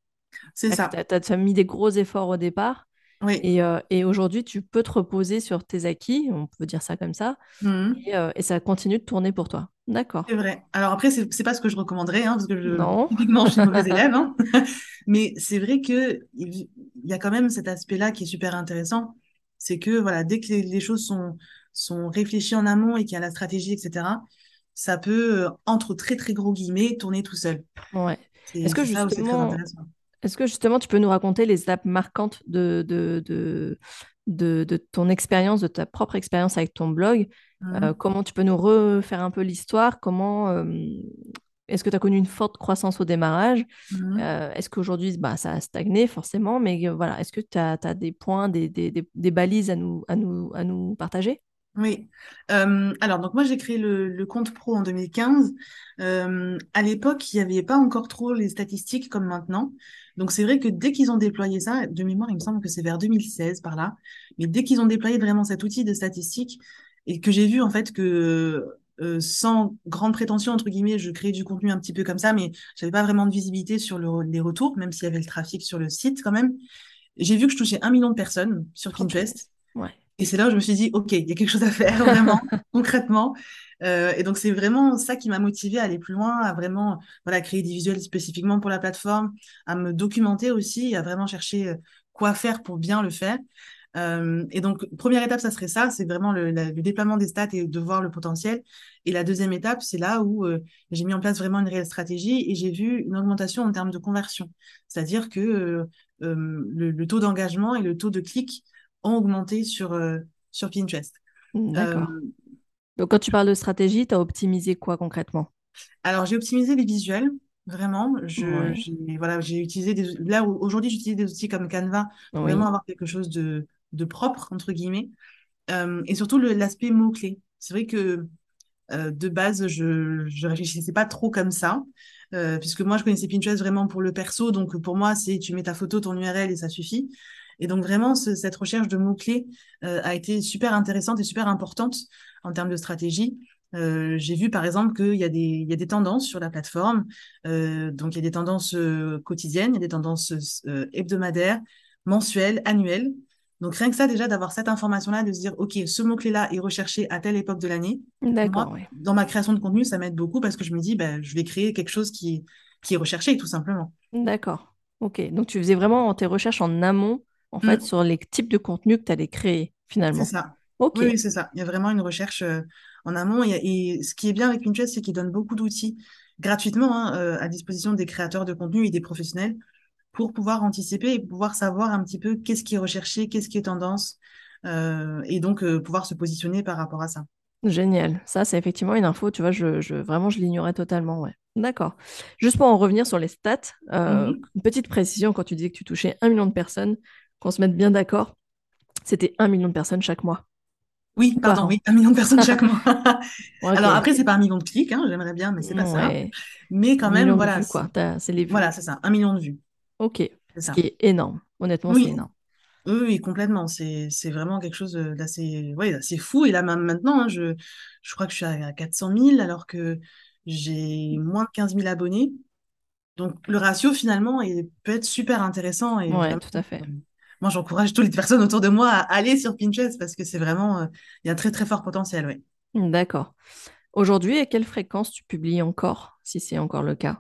C'est Tu ça. as, mis des gros efforts au départ Oui. et, euh, et aujourd'hui, tu peux te reposer sur tes acquis, on peut dire ça comme ça, et, euh, et ça continue de tourner pour toi. C'est D'accord. vrai. Alors après, c'est c'est pas ce que je recommanderais, hein, parce que je, Non. typiquement, je suis mauvaise élève, hein. Mais c'est vrai que il y a quand même cet aspect-là qui est super intéressant. C'est que voilà, dès que les, les choses sont, sont réfléchies en amont et qu'il y a la stratégie, etc., ça peut, euh, entre très très gros guillemets, tourner tout seul. Ouais. C'est Est-ce que c'est ça où c'est très justement, intéressant. Est-ce que justement tu peux nous raconter les étapes marquantes de, de, de, de, de ton expérience, de ta propre expérience avec ton blog? Euh, Mhm. comment tu peux nous refaire un peu l'histoire? Comment euh, est-ce que tu as connu une forte croissance au démarrage? Mhm. Euh, est-ce qu'aujourd'hui bah, ça a stagné forcément? Mais euh, voilà, est-ce que tu as, des points, des, des, des, des balises à nous, à nous, à nous partager? Oui. Euh, alors, donc moi, j'ai créé le, le compte pro en 2015. Euh, à l'époque, il n'y avait pas encore trop les statistiques comme maintenant. Donc, c'est vrai que dès qu'ils ont déployé ça, de mémoire, il me semble que c'est vers 2016 par là, mais dès qu'ils ont déployé vraiment cet outil de statistiques et que j'ai vu en fait que euh, sans grande prétention, entre guillemets, je créais du contenu un petit peu comme ça, mais j'avais pas vraiment de visibilité sur le- les retours, même s'il y avait le trafic sur le site quand même. J'ai vu que je touchais un million de personnes sur Oh. Pinterest. Ouais. Et c'est là où je me suis dit, OK, il y a quelque chose à faire, vraiment, concrètement. Euh, et donc, c'est vraiment ça qui m'a motivée à aller plus loin, à vraiment voilà, créer des visuels spécifiquement pour la plateforme, à me documenter aussi, à vraiment chercher euh, quoi faire pour bien le faire. Euh, et donc, première étape, ça serait ça, c'est vraiment le, la- le déploiement des stats et de voir le potentiel. Et la deuxième étape, c'est là où euh, j'ai mis en place vraiment une réelle stratégie et j'ai vu une augmentation en termes de conversion. C'est-à-dire que euh, le, le taux d'engagement et le taux de clics ont augmenté sur, sur Pinterest. D'accord. Donc quand tu parles de stratégie, tu as optimisé quoi concrètement? alors, j'ai optimisé les visuels, vraiment. Je, Ouais. j'ai, voilà, j'ai utilisé des, là, aujourd'hui, j'utilise des outils comme Canva pour vraiment avoir quelque chose de, de propre, entre guillemets. Euh, et surtout, le- l'aspect mots-clés. C'est vrai que euh, de base, je je réfléchissais pas trop comme ça, euh, puisque moi, je connaissais Pinterest vraiment pour le perso. Donc, pour moi, c'est tu mets ta photo, ton URL et ça suffit. Et donc, vraiment, ce- cette recherche de mots-clés euh, a été super intéressante et super importante en termes de stratégie. Euh, j'ai vu, par exemple, qu'il y a des, il y a des tendances sur la plateforme. Euh, donc, il y a des tendances quotidiennes, il y a des tendances hebdomadaires, mensuelles, annuelles. Donc, rien que ça, déjà, d'avoir cette information-là, de se dire, OK, ce mot-clé-là est recherché à telle époque de l'année. Moi, D'accord, dans ma création de contenu, ça m'aide beaucoup parce que je me dis, ben, je vais créer quelque chose qui, qui est recherché, tout simplement. D'accord. Ok. Donc tu faisais vraiment tes recherches en amont, en fait, Mm, sur les types de contenus que tu allais créer, c'est finalement. ça. Ok. Oui, oui, c'est ça. Il y a vraiment une recherche euh, en amont. Et, et ce qui est bien avec Pinterest, c'est qu'il donne beaucoup d'outils gratuitement hein, euh, à disposition des créateurs de contenu et des professionnels pour pouvoir anticiper et pouvoir savoir un petit peu qu'est-ce qui est recherché, qu'est-ce qui est tendance, euh, et donc pouvoir se positionner par rapport à ça. Génial. Ça, c'est effectivement une info, tu vois, je, je vraiment, je l'ignorais totalement, ouais. D'accord. Juste pour en revenir sur les stats, euh, Mhm. une petite précision, quand tu disais que tu touchais un million de personnes, qu'on se mette bien d'accord, c'était un million de personnes chaque mois, Oui, ou par pardon, oui, un million de personnes chaque mois. Alors après, c'est pas un million de clics, hein, j'aimerais bien, mais c'est pas ça. Mais quand même, voilà, vues, c'est- quoi. C'est les vues. voilà, c'est ça, un million de vues, Ok. c'est Ce ça. qui est énorme. Honnêtement, c'est Oui, énorme. oui, oui, complètement. C'est, c'est vraiment quelque chose euh, d'assez, ouais, d'assez fou. Et là, maintenant, hein, je, je crois que je suis à 400 000 alors que j'ai moins de 15 000 abonnés. Donc, le ratio, finalement, il peut être super intéressant. Vraiment, tout à fait. Moi, j'encourage toutes les personnes autour de moi à aller sur Pinterest parce que c'est vraiment, euh, il y a un très, très fort potentiel, oui. D'accord. Aujourd'hui, à quelle fréquence tu publies encore, si c'est encore le cas?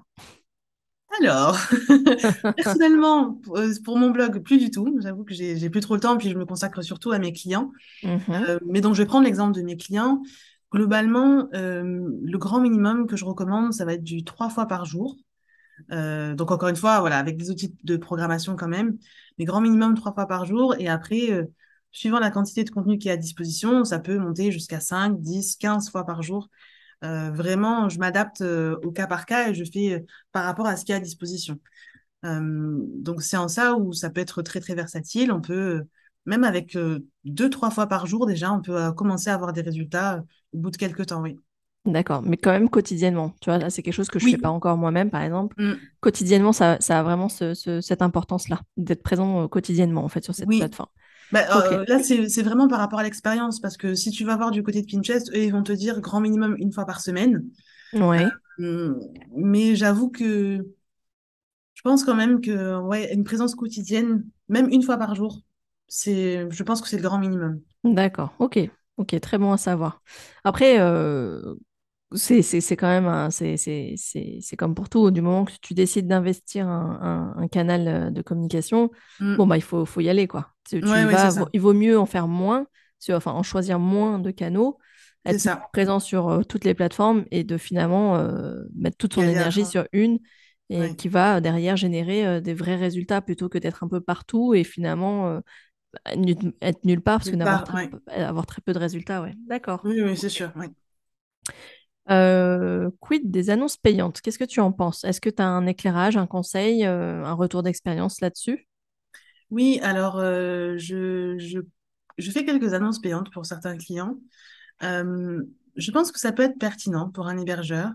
Alors, personnellement, pour, euh, pour mon blog, plus du tout. J'avoue que j'ai plus trop le temps, puis je me consacre surtout à mes clients. Mhm. Euh, mais donc, je vais prendre l'exemple de mes clients. Globalement, euh, le grand minimum que je recommande, ça va être du trois fois par jour. Euh, donc, encore une fois, voilà, avec des outils de programmation quand même, mais grand minimum trois fois par jour. Et après, euh, suivant la quantité de contenu qui est à disposition, ça peut monter jusqu'à 5, 10, 15 fois par jour. Euh, vraiment, je m'adapte au cas par cas et je fais par rapport à ce qui est à disposition. Donc, c'est en ça où ça peut être très, très versatile. On peut, même avec deux, trois fois par jour, déjà, on peut commencer à avoir des résultats au bout de quelques temps, oui. D'accord, mais quand même quotidiennement. Tu vois, là, c'est quelque chose que je fais pas Oui, encore moi-même, par exemple. Mm. Quotidiennement, ça, ça a vraiment ce- ce- cette importance-là, d'être présent euh, quotidiennement, en fait, sur cette oui. plateforme. Bah, euh, là, c'est, vraiment par rapport à l'expérience, parce que si tu vas voir du côté de Pinterest, eux, ils vont te dire grand minimum une fois par semaine. Ouais, Hum, Mais j'avoue que je pense quand même que ouais, une présence quotidienne, même une fois par jour, c'est, je pense que c'est le grand minimum. d'accord. Ok, ok, très bon à savoir. Après, euh, c'est quand même c'est comme pour tout, du moment que tu décides d'investir un, un- un canal euh, de communication, bon, Hum. bah, il faut, faut y aller, quoi. Tu, tu Ouais, y ouais, c'est vas, il vaut mieux en faire moins, sur- enfin, en choisir moins de canaux, être ça. présent sur euh, toutes les plateformes et de finalement euh, mettre toute son énergie sur une et Ouais. qui va derrière générer euh, des vrais résultats plutôt que d'être un peu partout et finalement bah, nul- être nulle part parce que Nulle ouais. avoir très peu de résultats, ouais. D'accord. Oui, oui, c'est sûr. ouais. Euh, quid des annonces payantes? Qu'est-ce que tu en penses? Est-ce que tu as un éclairage, un conseil, euh, un retour d'expérience là-dessus? Oui, alors euh, je, je, je fais quelques annonces payantes pour certains clients. Je pense que ça peut être pertinent pour un hébergeur.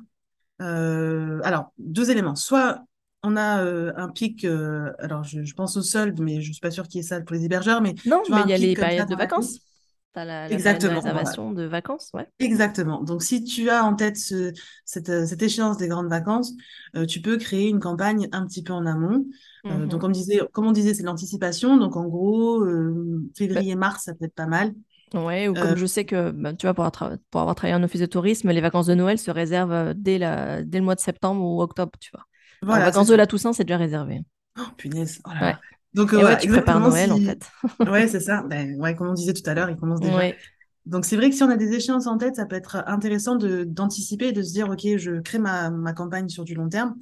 Alors, deux éléments. Soit on a un pic, alors je, je pense au solde, mais je suis pas sûre qu'il y ait ça pour les hébergeurs, mais Non, mais il y a les périodes de vacances. Tu as la, voilà. réservation de vacances, ouais. Exactement. Donc, si tu as en tête ce- cette, euh, cette échéance des grandes vacances, euh, tu peux créer une campagne un petit peu en amont. Euh, donc, Mhm. comme, disait, comme on disait, c'est l'anticipation. Donc, en gros, euh, Bah, février-mars, ça peut être pas mal. Ouais, ou comme je sais que, bah, tu vois, pour, avoir tra- pour avoir travaillé en office de tourisme, les vacances de Noël se réservent dès, la, dès le mois de septembre ou octobre, tu vois. Voilà, c'est vacances de la Toussaint, c'est déjà réservé. Oh, punaise, oh là Ouais. là. Donc, euh, ouais, voilà, tu prépares. Noël, en fait. Ouais, c'est ça. Ben, ouais, comme on disait tout à l'heure, il commence déjà. Ouais, Donc, c'est vrai que si on a des échéances en tête, ça peut être intéressant d'anticiper et de se dire, OK, je crée ma, ma campagne sur du long terme.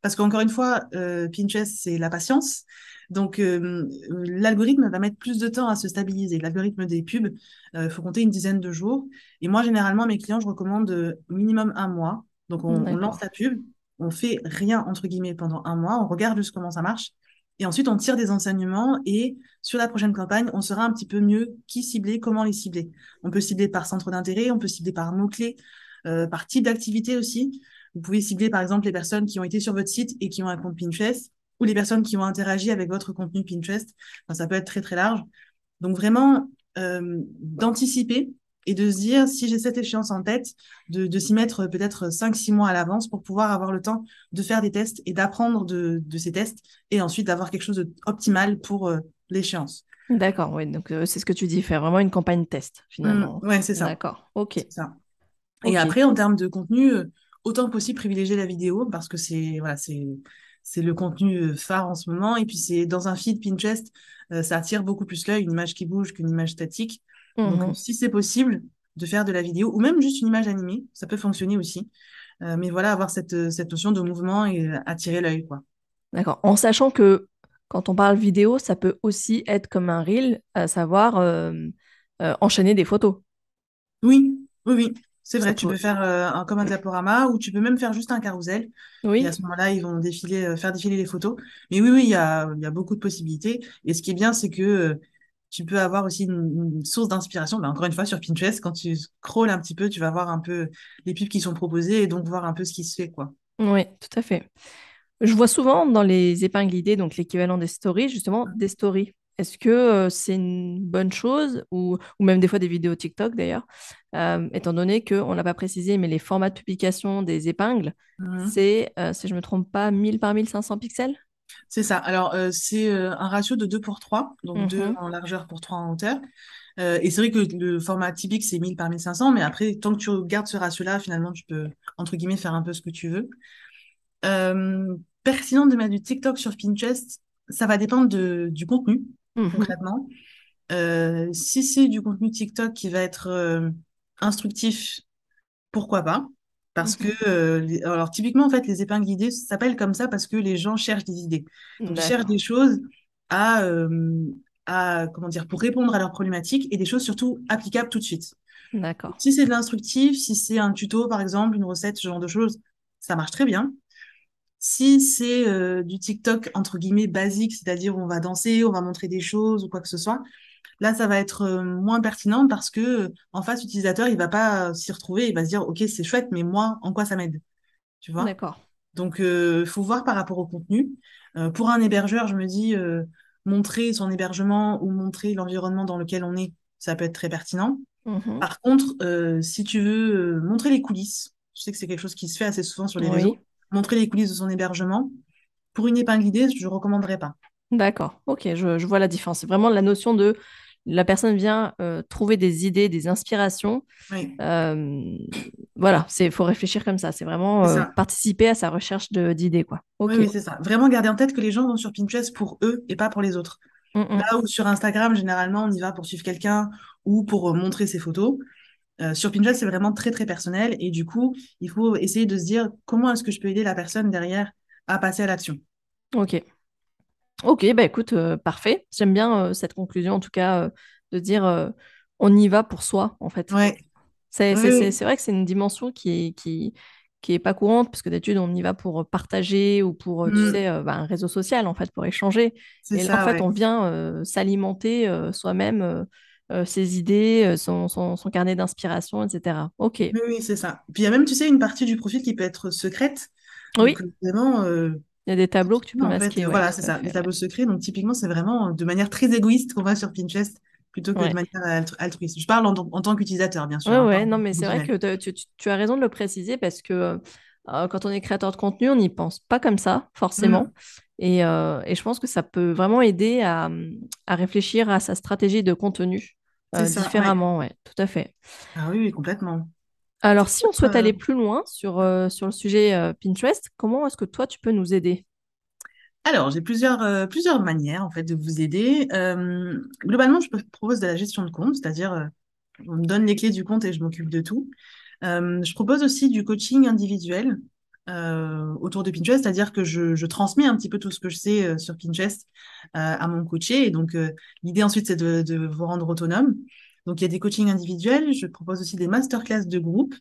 Parce qu'encore une fois, euh, Pinterest, c'est la patience. Donc, euh, l'algorithme va mettre plus de temps à se stabiliser. L'algorithme des pubs, il faut compter une dizaine de jours. Et moi, généralement, mes clients, je recommande euh, minimum un mois. Donc, on, on lance la pub, on fait rien, entre guillemets, pendant un mois, on regarde juste comment ça marche. Et ensuite, on tire des enseignements et sur la prochaine campagne, on saura un petit peu mieux qui cibler, comment les cibler. On peut cibler par centre d'intérêt, on peut cibler par mots-clés, euh, par type d'activité aussi. Vous pouvez cibler par exemple les personnes qui ont été sur votre site et qui ont un compte Pinterest ou les personnes qui ont interagi avec votre contenu Pinterest. Enfin, ça peut être très très large. Donc vraiment euh, d'anticiper et de se dire si j'ai cette échéance en tête, de, de s'y mettre peut-être 5-6 mois à l'avance pour pouvoir avoir le temps de faire des tests et d'apprendre de, de ces tests et ensuite d'avoir quelque chose d'optimal pour euh, l'échéance. D'accord, oui. Donc, euh, c'est ce que tu dis, faire vraiment une campagne test, Mmh, finalement. ouais, c'est ça. D'accord. Ok. Ça. Et après, en termes de contenu, euh, autant que possible privilégier la vidéo parce que c'est voilà, c'est le contenu phare en ce moment. Et puis c'est dans un feed Pinterest, euh, ça attire beaucoup plus l'œil, une image qui bouge qu'une image statique. Donc Mhm. si c'est possible de faire de la vidéo ou même juste une image animée, ça peut fonctionner aussi. Euh, mais voilà, avoir cette, euh, cette notion de mouvement et euh, attirer l'œil, quoi. D'accord. En sachant que quand on parle vidéo, ça peut aussi être comme un reel, à savoir euh, euh, enchaîner des photos. Oui, oui, oui. C'est Ça vrai, tu peut. peux faire un, comme un diaporama ou tu peux même faire juste un carrousel. Et à Oui, ce moment-là, ils vont défiler, faire défiler les photos. Mais oui, oui, il y a, il y a beaucoup de possibilités. Et ce qui est bien, c'est que tu peux avoir aussi une, une source d'inspiration. Ben, encore une fois, sur Pinterest, quand tu scrolles un petit peu, tu vas voir un peu les pubs qui sont proposées et donc voir un peu ce qui se fait, quoi. oui, tout à fait. Je vois souvent dans les épingles idées, donc l'équivalent des stories, justement, des stories. Est-ce que euh, c'est une bonne chose ou, ou même des fois des vidéos TikTok d'ailleurs, euh, étant donné qu'on n'a pas précisé, mais les formats de publication des épingles, Mhm. c'est, euh, si je ne me trompe pas, 1000 par 1500 pixels? C'est ça. Alors, euh, c'est euh, un ratio de 2 pour 3, donc 2 Mhm. en largeur pour 3 en hauteur. Euh, et c'est vrai que le format typique, c'est 1000 par 1500, mais après, tant que tu gardes ce ratio-là, finalement, tu peux, entre guillemets, faire un peu ce que tu veux. Pertinent de mettre du TikTok sur Pinterest, ça va dépendre de, du contenu, Mhm. concrètement. Si c'est du contenu TikTok qui va être instructif, pourquoi pas? Parce que, euh, les- alors typiquement, en fait, les épingles guidées s'appellent comme ça parce que les gens cherchent des idées. Donc, ils cherchent des choses à, euh, à, comment dire, pour répondre à leurs problématiques et des choses surtout applicables tout de suite. d'accord. Si c'est de l'instructif, si c'est un tuto, par exemple, une recette, ce genre de choses, ça marche très bien. Si c'est euh, du TikTok entre guillemets basique, c'est-à-dire on va danser, on va montrer des choses ou quoi que ce soit, là ça va être euh, moins pertinent parce que euh, en face l'utilisateur il va pas euh, s'y retrouver, il va se dire ok c'est chouette mais moi en quoi ça m'aide, tu vois? D'accord. Donc il faut voir par rapport au contenu. Euh, pour un hébergeur, je me dis euh, montrer son hébergement ou montrer l'environnement dans lequel on est, ça peut être très pertinent. Mhm. Par contre, euh, si tu veux euh, montrer les coulisses, je sais que c'est quelque chose qui se fait assez souvent sur les réseaux, montrer les coulisses de son hébergement, pour une épingle idée, je ne recommanderais pas. d'accord. Ok, je, je vois la différence. C'est vraiment la notion de la personne vient euh, trouver des idées, des inspirations Oui, Euh, voilà, c'est faut réfléchir comme ça. C'est vraiment euh, ça. participer à sa recherche d'idées, quoi. Oui, Ok. oui, c'est ça. Vraiment garder en tête que les gens vont sur Pinterest pour eux et pas pour les autres. Mm, mm. Là où sur Instagram, généralement, on y va pour suivre quelqu'un ou pour montrer ses photos. Sur Pinterest, c'est vraiment très, très personnel. Et du coup, il faut essayer de se dire comment est-ce que je peux aider la personne derrière à passer à l'action. Ok. Ok, bah écoute, euh, parfait. J'aime bien euh, cette conclusion, en tout cas, euh, de dire on y va pour soi, en fait. Ouais, C'est oui, vrai que c'est une dimension qui est, qui, qui est pas courante, parce que d'habitude, on y va pour partager ou pour, tu Mm, sais, bah, un réseau social, en fait, pour échanger. Et là, en ça, fait, on vient s'alimenter soi-même, euh, ses idées, son, son, son carnet d'inspiration, etc. Ok. Oui, oui, c'est ça. Puis il y a même, tu sais, une partie du profil qui peut être secrète. Oui, vraiment, euh, il y a des tableaux que tu peux en masquer, euh, ouais, voilà, c'est ça, les fait. tableaux secrets. Donc, typiquement, c'est vraiment euh, de manière très égoïste qu'on va sur Pinterest plutôt que de manière altru- altruiste. Je parle en, en tant qu'utilisateur, bien sûr, hein, pas ouais, en non, mais c'est vrai que tu, tu- tu as raison de le préciser parce que euh, quand on est créateur de contenu, on n'y pense pas comme ça, Mm, forcément. Et, euh, et je pense que ça peut vraiment aider à, à réfléchir à sa stratégie de contenu c'est euh, ça, ouais. différemment, ouais, tout à fait. Ah oui, oui, complètement. Alors, si on souhaite aller plus loin sur, euh, sur le sujet euh, Pinterest, comment est-ce que toi, tu peux nous aider? alors, j'ai plusieurs, euh, plusieurs manières, en fait, de vous aider. Globalement, je propose de la gestion de compte, c'est-à-dire, on me donne les clés du compte et je m'occupe de tout. Je propose aussi du coaching individuel autour de Pinterest, c'est-à-dire que je, je transmets un petit peu tout ce que je sais sur Pinterest à mon coaché. Et donc, l'idée ensuite, c'est de, de vous rendre autonome. Donc, il y a des coachings individuels. Je propose aussi des masterclass de groupe.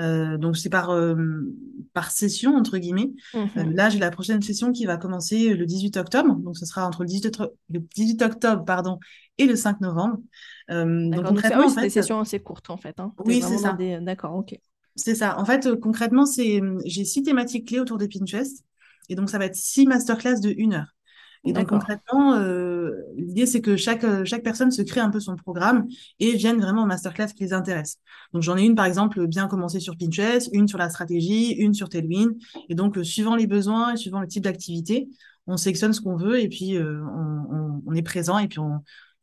Euh, donc, c'est par, euh, par session, entre guillemets. Euh, Mhm. là, j'ai la prochaine session qui va commencer le 18 octobre. Donc, ce sera entre le 18, octobre- le 18 octobre pardon, et le 5 novembre. Euh, donc, donc oui, concrètement, en c'est des sessions assez courtes en fait. Hein. Oui, c'est ça. des... D'accord, ok. C'est ça. En fait, euh, concrètement, euh, j'ai six thématiques clés autour de Pinterest. Et donc, ça va être six masterclass de une heure. Et donc, concrètement, euh, l'idée, c'est que chaque, euh, chaque personne se crée un peu son programme et vienne vraiment aux masterclass qui les intéressent. Donc, j'en ai une, par exemple, bien commencer sur Pinterest, une sur la stratégie, une sur Tailwind. Et donc, euh, suivant les besoins et suivant le type d'activité, on sélectionne ce qu'on veut et puis euh, on, on- on est présent et puis on,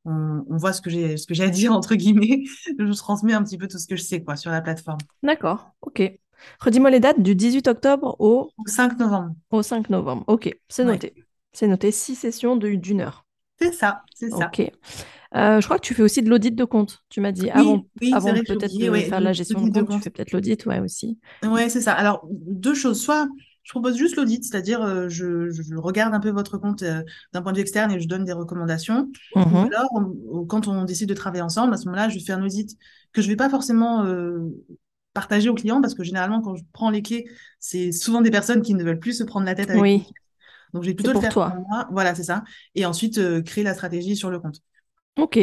on, on voit ce que j'ai, ce que j'ai à dire, entre guillemets. Je vous transmets un petit peu tout ce que je sais, quoi, sur la plateforme. D'accord, ok. Redis-moi les dates du 18 octobre au, Au 5 novembre. au 5 novembre. Ok, c'est Ouais. C'est noté, six sessions d'une heure. C'est ça, c'est ça. Ok. Euh, je crois que tu fais aussi de l'audit de compte. Tu m'as dit Oui, avant, oui, avant peut-être de ouais, faire la gestion de compte, tu fais peut-être l'audit, ouais, aussi. Ouais, c'est ça. Alors, deux choses. Soit je propose juste l'audit, c'est-à-dire je, je, regarde un peu votre compte d'un point de vue externe et je donne des recommandations. Ou Mhm. alors, quand on décide de travailler ensemble, à ce moment-là, je fais un audit que je vais pas forcément partager aux clients parce que généralement, quand je prends les clés, c'est souvent des personnes qui ne veulent plus se prendre la tête avec Oui, Donc, je vais c'est plutôt le faire toi. pour moi. Voilà, c'est ça. Et ensuite, euh, créer la stratégie sur le compte. Ok,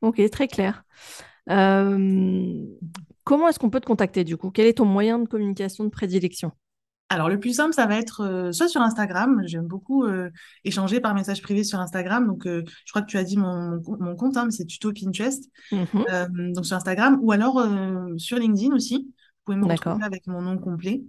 ok, très clair. Euh, comment est-ce qu'on peut te contacter du coup? Quel est ton moyen de communication de prédilection? Alors, le plus simple, ça va être euh, soit sur Instagram. J'aime beaucoup euh, échanger par message privé sur Instagram. Donc, euh, je crois que tu as dit mon, mon, compte, hein, mais c'est tuto Pinterest. Mhm. Donc, sur Instagram ou alors sur LinkedIn aussi. Vous pouvez me retrouver avec mon nom complet.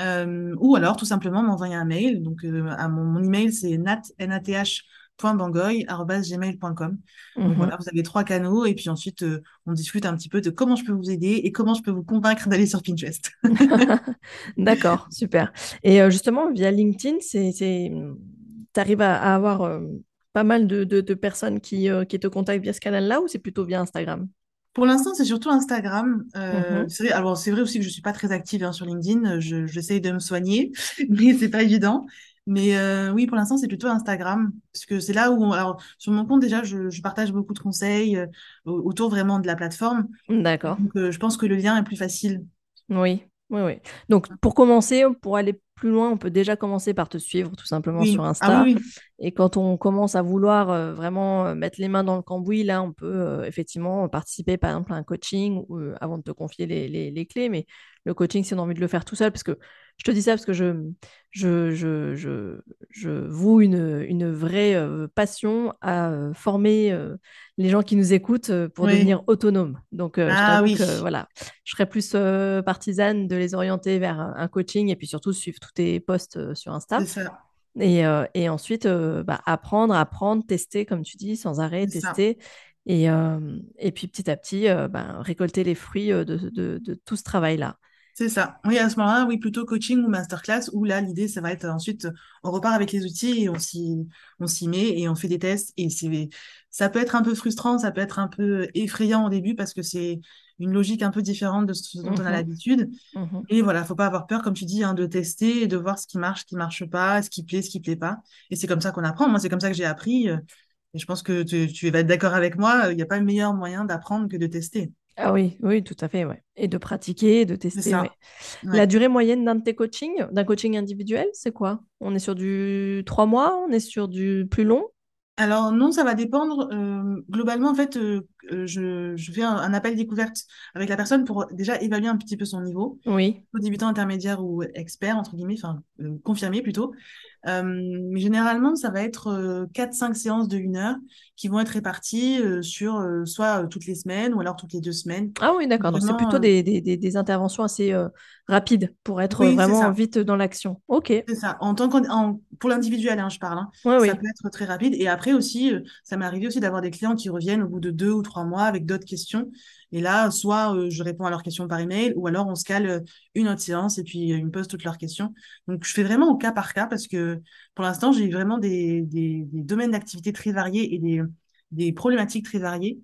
Euh, ou alors, tout simplement, m'envoyer un mail. Donc, euh, à mon, mon email, c'est nat, nath.bangoy@gmail.com. Donc, Mhm. voilà, vous avez trois canaux. Et puis ensuite, euh, on discute un petit peu de comment je peux vous aider et comment je peux vous convaincre d'aller sur Pinterest. D'accord, super. Et justement, via LinkedIn, tu arrives à, à avoir pas mal de, de- de personnes qui, qui te contactent via ce canal-là ou c'est plutôt via Instagram? Pour l'instant, c'est surtout Instagram. Euh, Mhm. c'est vrai, alors, c'est vrai aussi que je suis pas très active hein, sur LinkedIn. Je, j'essaye de me soigner, mais c'est pas évident. Mais euh, oui, pour l'instant, c'est plutôt Instagram. Parce que c'est là où, alors, sur mon compte, déjà, je, je partage beaucoup de conseils euh, au- autour vraiment de la plateforme. D'accord. Donc, je pense que le lien est plus facile. Oui, oui, oui. Donc, pour commencer, pour aller plus loin, on peut déjà commencer par te suivre tout simplement sur. Ah oui, Insta. oui. Et quand on commence à vouloir euh, vraiment euh, mettre les mains dans le cambouis, là, on peut euh, effectivement participer, par exemple, à un coaching ou, euh, avant de te confier les, les- les clés. Mais le coaching, si on a envie de le faire tout seul, parce que je te dis ça parce que je, je, je, je, je voue une, une vraie euh, passion à euh, former euh, les gens qui nous écoutent pour Oui. devenir autonomes. Donc, je Ah oui. que voilà, je serais plus partisane de les orienter vers un, un coaching et puis surtout suivre tous tes posts sur C'est Insta. ça. Et, et ensuite, bah, apprendre, apprendre, tester, comme tu dis, sans arrêt, C'est ça. tester. Et, et puis petit à petit, bah, récolter les fruits de, de- de tout ce travail-là. C'est ça. Oui, à ce moment-là, oui, plutôt coaching ou masterclass, où là, l'idée, ça va être ensuite, on repart avec les outils et on s'y, on s'y met et on fait des tests. Et c'est, ça peut être un peu frustrant, ça peut être un peu effrayant au début parce que c'est une logique un peu différente de ce dont on a Mhm, l'habitude. mhm. Et voilà, faut pas avoir peur, comme tu dis, hein, de tester et de voir ce qui marche, ce qui marche pas, ce qui plaît, ce qui plaît pas. Et c'est comme ça qu'on apprend. Moi, c'est comme ça que j'ai appris. euh, Et je pense que tu, tu vas être d'accord avec moi. Il n'y a pas de meilleur moyen d'apprendre que de tester. Ah oui, oui, tout à fait, ouais. Et de pratiquer, de tester, ouais. ça. Ouais. La durée moyenne d'un de tes coachings, d'un coaching individuel, c'est quoi? On est sur du trois mois, on est sur du plus long? Alors non, ça va dépendre. euh, globalement, en fait, euh, euh, je, je fais un, un appel découverte avec la personne pour déjà évaluer un petit peu son niveau, Oui. au débutant, intermédiaire ou expert, entre guillemets, enfin euh, confirmé plutôt. Euh, mais généralement, ça va être euh, 4-5 séances de une heure qui vont être réparties euh, sur euh, soit toutes les semaines ou alors toutes les deux semaines. Ah oui, d'accord. Donc c'est plutôt des, des- des- des interventions assez rapides pour être oui, vraiment vite dans l'action. Ok. C'est ça. En tant en- pour l'individuel, hein, je parle, hein, ça oui. peut être très rapide. Et après aussi, euh, ça m'est arrivé aussi d'avoir des clients qui reviennent au bout de deux ou trois mois avec d'autres questions. Et là, soit euh, je réponds à leurs questions par email, ou alors on se cale euh, une autre séance et puis ils me posent toutes leurs questions. Donc je fais vraiment au cas par cas parce que pour l'instant, j'ai vraiment des, des, des domaines d'activité très variés et des, des problématiques très variées.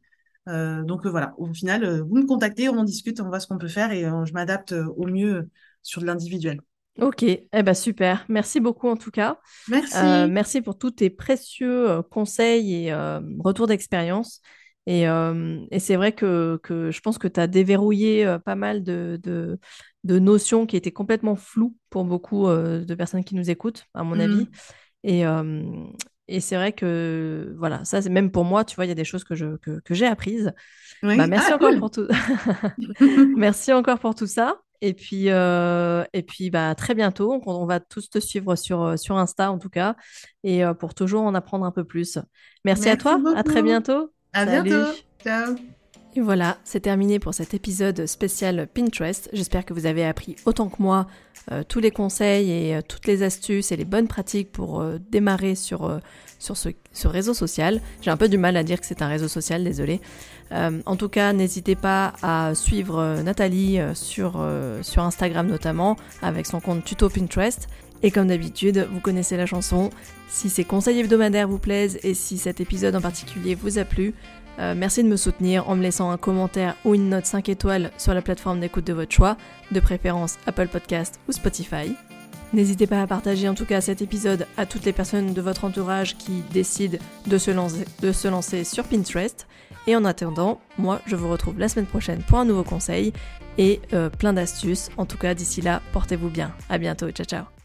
Euh, donc euh, voilà, au final, euh, vous me contactez, on en discute, on voit ce qu'on peut faire et je m'adapte au mieux sur de l'individuel. Ok. Eh ben super. Merci beaucoup en tout cas. Euh, Merci. merci pour tous tes précieux conseils et euh, retours d'expérience. Et, euh, et c'est vrai que, que je pense que tu as déverrouillé pas mal de, de, de notions qui étaient complètement floues pour beaucoup de personnes qui nous écoutent, à mon avis. Mm. Et, euh, et c'est vrai que, voilà, ça, c'est même pour moi, tu vois, il y a des choses que je, que, que j'ai apprises. Bah, merci Ah, encore cool. pour tout. Merci encore pour tout ça. Et puis, euh, et puis bah, à très bientôt. On, on va tous te suivre sur, euh, sur Insta, en tout cas, et euh, pour toujours en apprendre un peu plus. Merci à toi. À très beaucoup. bientôt. À Salut. bientôt. Ciao. Et voilà, c'est terminé pour cet épisode spécial Pinterest. J'espère que vous avez appris autant que moi euh, tous les conseils et euh, toutes les astuces et les bonnes pratiques pour euh, démarrer sur, ce, réseau social. J'ai un peu du mal à dire que c'est un réseau social, désolé. En tout cas, n'hésitez pas à suivre Nathalie sur, sur Instagram notamment avec son compte tuto Pinterest. Et comme d'habitude, vous connaissez la chanson. Si ces conseils hebdomadaires vous plaisent et si cet épisode en particulier vous a plu, euh, merci de me soutenir en me laissant un commentaire ou une note 5 étoiles sur la plateforme d'écoute de votre choix, de préférence Apple Podcast ou Spotify. N'hésitez pas à partager en tout cas cet épisode à toutes les personnes de votre entourage qui décident de se lancer, sur Pinterest. Et en attendant, moi je vous retrouve la semaine prochaine pour un nouveau conseil et euh, plein d'astuces. En tout cas d'ici là, portez-vous bien. À bientôt, ciao ciao